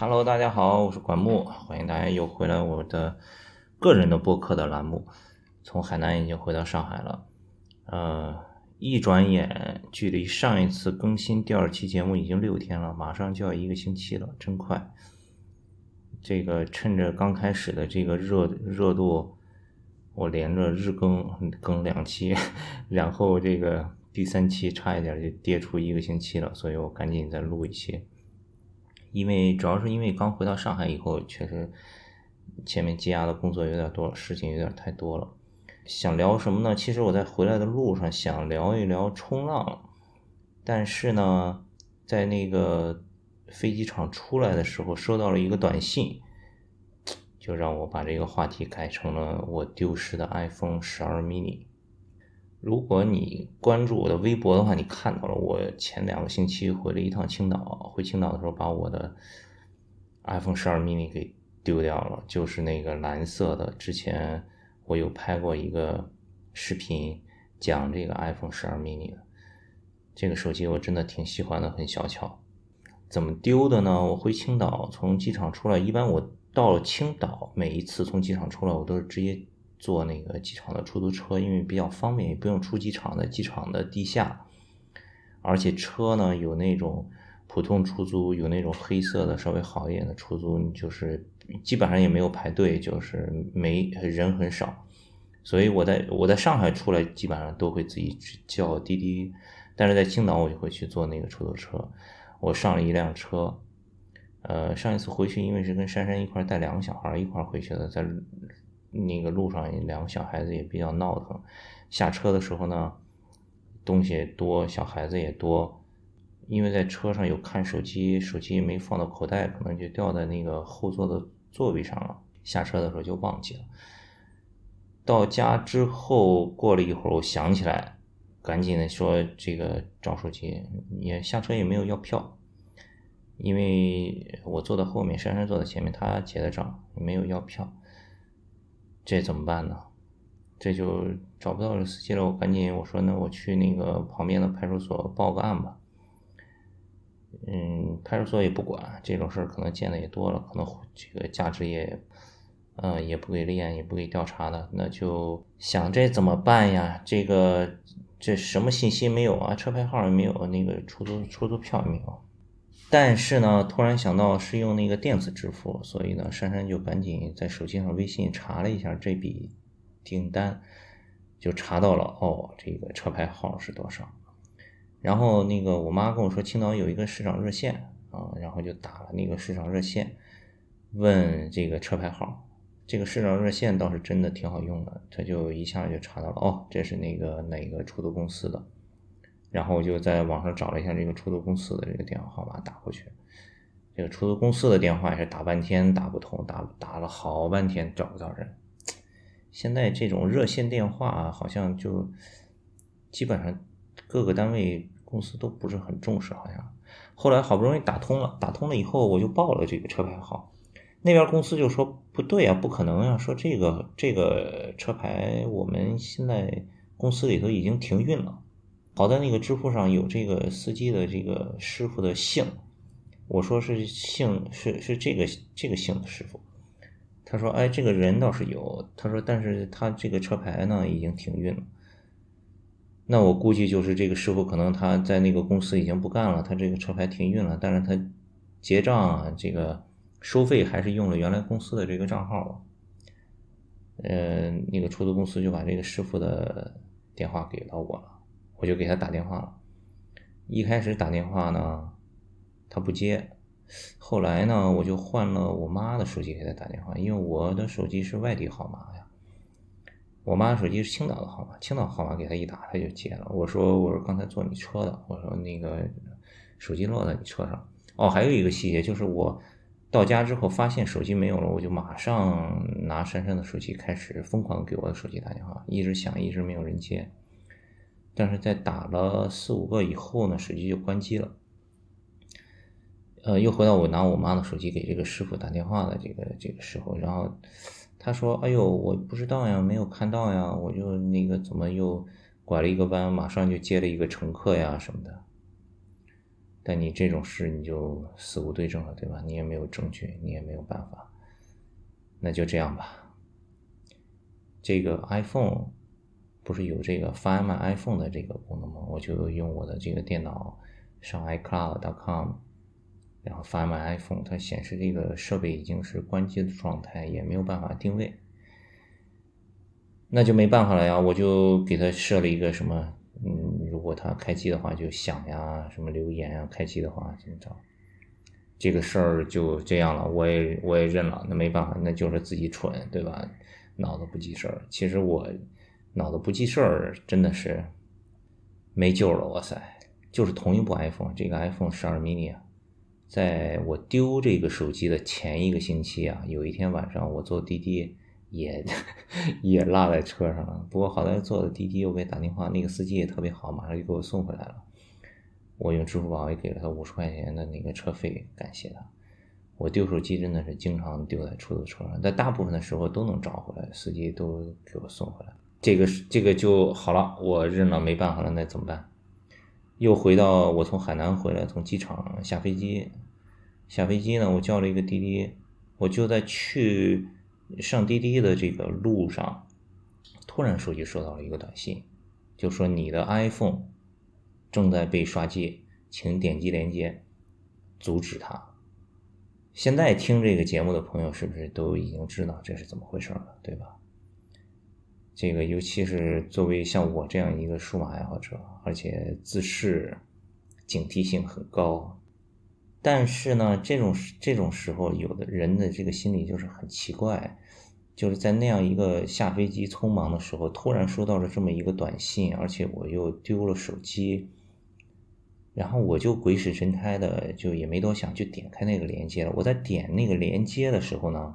Hello，大家好，我是管木，欢迎大家又回来我的个人的播客的栏目。从海南已经回到上海了，呃，一转眼距离上一次更新第二期节目已经六天了，马上就要一个星期了，真快。这个趁着刚开始的这个热热度，我连着日更更两期，然后这个第三期差一点就跌出一个星期了，所以我赶紧再录一期。因为主要是因为刚回到上海以后，确实前面积压的工作有点多，事情有点太多了。想聊什么呢？其实我在回来的路上想聊一聊冲浪，但是呢，在那个飞机场出来的时候，收到了一个短信，就让我把这个话题改成了我丢失的 iPhone 十二 mini。如果你关注我的微博的话，你看到了我前两个星期回了一趟青岛，回青岛的时候把我的 iPhone 十二 mini 给丢掉了，就是那个蓝色的。之前我有拍过一个视频讲这个 iPhone 十二 mini 的，这个手机我真的挺喜欢的，很小巧。怎么丢的呢？我回青岛从机场出来，一般我到了青岛，每一次从机场出来，我都是直接。坐那个机场的出租车，因为比较方便，也不用出机场的机场的地下，而且车呢有那种普通出租，有那种黑色的稍微好一点的出租，就是基本上也没有排队，就是没人很少，所以我在我在上海出来基本上都会自己叫滴滴，但是在青岛我就会去坐那个出租车，我上了一辆车，呃，上一次回去因为是跟珊珊一块带两个小孩一块回去的，在。那个路上两个小孩子也比较闹腾，下车的时候呢，东西也多，小孩子也多，因为在车上有看手机，手机没放到口袋，可能就掉在那个后座的座位上了。下车的时候就忘记了。到家之后过了一会儿，我想起来，赶紧的说这个找手机，也下车也没有要票，因为我坐在后面，珊珊坐在前面，她结的账，没有要票。这怎么办呢？这就找不到这司机了。我赶紧我说，那我去那个旁边的派出所报个案吧。嗯，派出所也不管这种事儿，可能见的也多了，可能这个价值也，嗯，也不给立案，也不给调查的。那就想这怎么办呀？这个这什么信息没有啊？车牌号也没有，那个出租出租票也没有。但是呢，突然想到是用那个电子支付，所以呢，珊珊就赶紧在手机上微信查了一下这笔订单，就查到了哦，这个车牌号是多少。然后那个我妈跟我说，青岛有一个市场热线啊，然后就打了那个市场热线，问这个车牌号。这个市场热线倒是真的挺好用的，他就一下就查到了，哦，这是那个哪个出租公司的。然后我就在网上找了一下这个出租公司的这个电话号码，打过去。这个出租公司的电话也是打半天打不通，打打了好半天找不到人。现在这种热线电话好像就基本上各个单位公司都不是很重视，好像。后来好不容易打通了，打通了以后我就报了这个车牌号，那边公司就说不对啊，不可能啊，说这个这个车牌我们现在公司里头已经停运了。好在那个支付上有这个司机的这个师傅的姓，我说是姓是是这个这个姓的师傅，他说哎这个人倒是有，他说但是他这个车牌呢已经停运了，那我估计就是这个师傅可能他在那个公司已经不干了，他这个车牌停运了，但是他结账啊这个收费还是用了原来公司的这个账号，呃那个出租公司就把这个师傅的电话给到我了。我就给他打电话了，一开始打电话呢，他不接，后来呢，我就换了我妈的手机给他打电话，因为我的手机是外地号码呀，我妈手机是青岛的号码，青岛号码给他一打，他就接了。我说我说刚才坐你车的，我说那个手机落在你车上。哦，还有一个细节就是我到家之后发现手机没有了，我就马上拿珊珊的手机开始疯狂给我的手机打电话，一直响，一直没有人接。但是在打了四五个以后呢，手机就关机了。呃，又回到我拿我妈的手机给这个师傅打电话的这个这个时候，然后他说：“哎呦，我不知道呀，没有看到呀，我就那个怎么又拐了一个弯，马上就接了一个乘客呀什么的。”但你这种事你就死无对证了，对吧？你也没有证据，你也没有办法，那就这样吧。这个 iPhone 不是有这个 Find My iPhone 的这个功能吗？我就用我的这个电脑上 iCloud.com，然后 Find My iPhone，它显示这个设备已经是关机的状态，也没有办法定位。那就没办法了呀，我就给它设了一个什么。嗯，如果它开机的话就响呀，什么留言呀，开机的话怎么着？这个事儿就这样了，我也我也认了，那没办法，那就是自己蠢，对吧？脑子不记事儿。其实我脑子不记事儿真的是没救了，哇塞！就是同一部 iPhone，这个 iPhone 十二 mini 啊，在我丢这个手机的前一个星期啊，有一天晚上我坐滴滴。也也落在车上了，不过好在坐的滴滴，我给打电话，那个司机也特别好，马上就给我送回来了。我用支付宝也给了他五十块钱的那个车费，感谢他。我丢手机真的是经常丢在出租车上，但大部分的时候都能找回来，司机都给我送回来。这个这个就好了，我认了，没办法了，那怎么办？又回到我从海南回来，从机场下飞机，下飞机呢，我叫了一个滴滴，我就在去。上滴滴的这个路上，突然手机收到了一个短信，就说你的 iPhone 正在被刷机，请点击链接阻止它。现在听这个节目的朋友是不是都已经知道这是怎么回事了，对吧？这个尤其是作为像我这样一个数码爱好者，而且自视警惕性很高。但是呢，这种这种时候，有的人的这个心理就是很奇怪，就是在那样一个下飞机匆忙的时候，突然收到了这么一个短信，而且我又丢了手机，然后我就鬼使神差的就也没多想，就点开那个连接了。我在点那个连接的时候呢，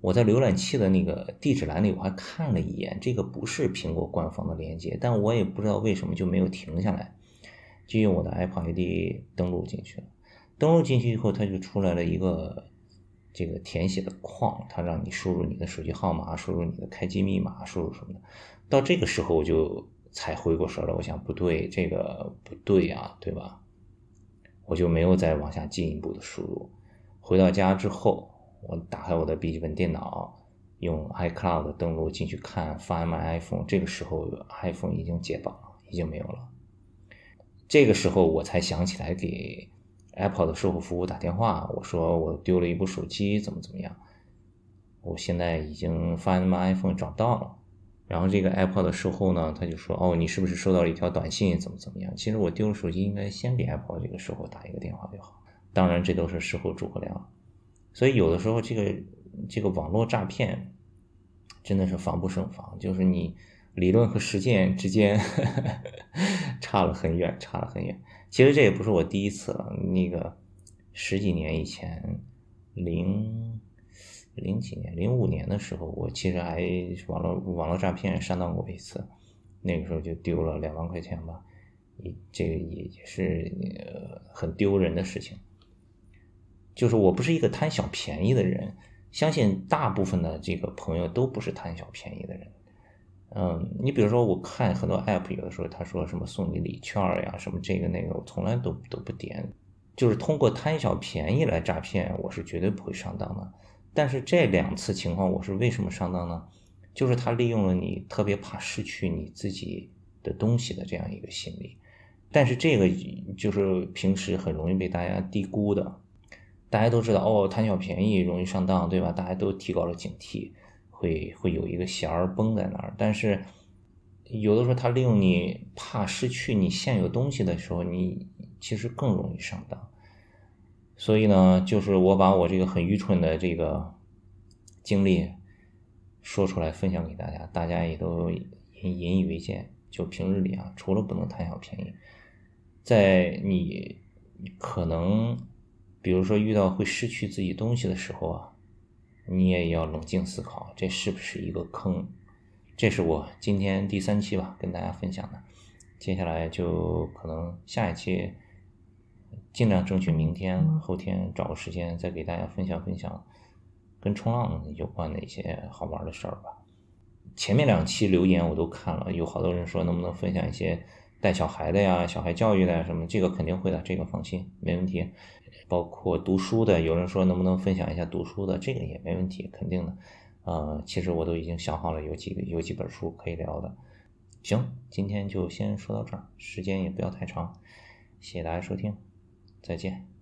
我在浏览器的那个地址栏里我还看了一眼，这个不是苹果官方的连接，但我也不知道为什么就没有停下来。就用我的 Apple ID 登录进去了，登录进去以后，它就出来了一个这个填写的框，它让你输入你的手机号码，输入你的开机密码，输入什么的。到这个时候我就才回过神了，我想不对，这个不对啊，对吧？我就没有再往下进一步的输入。回到家之后，我打开我的笔记本电脑，用 iCloud 登录进去看 Find My iPhone，这个时候 iPhone 已经解绑，已经没有了。这个时候我才想起来给 Apple 的售后服务打电话，我说我丢了一部手机，怎么怎么样？我现在已经发 My iPhone 找到了，然后这个 Apple 的售后呢，他就说哦，你是不是收到了一条短信？怎么怎么样？其实我丢了手机，应该先给 Apple 这个售后打一个电话就好。当然，这都是事后诸葛亮。所以有的时候这个这个网络诈骗真的是防不胜防，就是你。理论和实践之间 差了很远，差了很远。其实这也不是我第一次了。那个十几年以前，零零几年、零五年的时候，我其实还网络网络诈骗上当过一次。那个时候就丢了两万块钱吧，也这个也也是很丢人的事情。就是我不是一个贪小便宜的人，相信大部分的这个朋友都不是贪小便宜的人。嗯，你比如说，我看很多 app，有的时候他说什么送你礼券呀，什么这个那个，我从来都都不点。就是通过贪小便宜来诈骗，我是绝对不会上当的。但是这两次情况，我是为什么上当呢？就是他利用了你特别怕失去你自己的东西的这样一个心理。但是这个就是平时很容易被大家低估的。大家都知道哦，贪小便宜容易上当，对吧？大家都提高了警惕。会会有一个弦儿绷在那儿，但是有的时候他利用你怕失去你现有东西的时候，你其实更容易上当。所以呢，就是我把我这个很愚蠢的这个经历说出来分享给大家，大家也都引引以为戒。就平日里啊，除了不能贪小便宜，在你可能比如说遇到会失去自己东西的时候啊。你也要冷静思考，这是不是一个坑？这是我今天第三期吧，跟大家分享的。接下来就可能下一期，尽量争取明天、后天找个时间再给大家分享分享跟冲浪有关的一些好玩的事儿吧。前面两期留言我都看了，有好多人说能不能分享一些。带小孩的呀，小孩教育的呀，什么这个肯定会的，这个放心，没问题。包括读书的，有人说能不能分享一下读书的，这个也没问题，肯定的。呃，其实我都已经想好了，有几个有几本书可以聊的。行，今天就先说到这儿，时间也不要太长，谢谢大家收听，再见。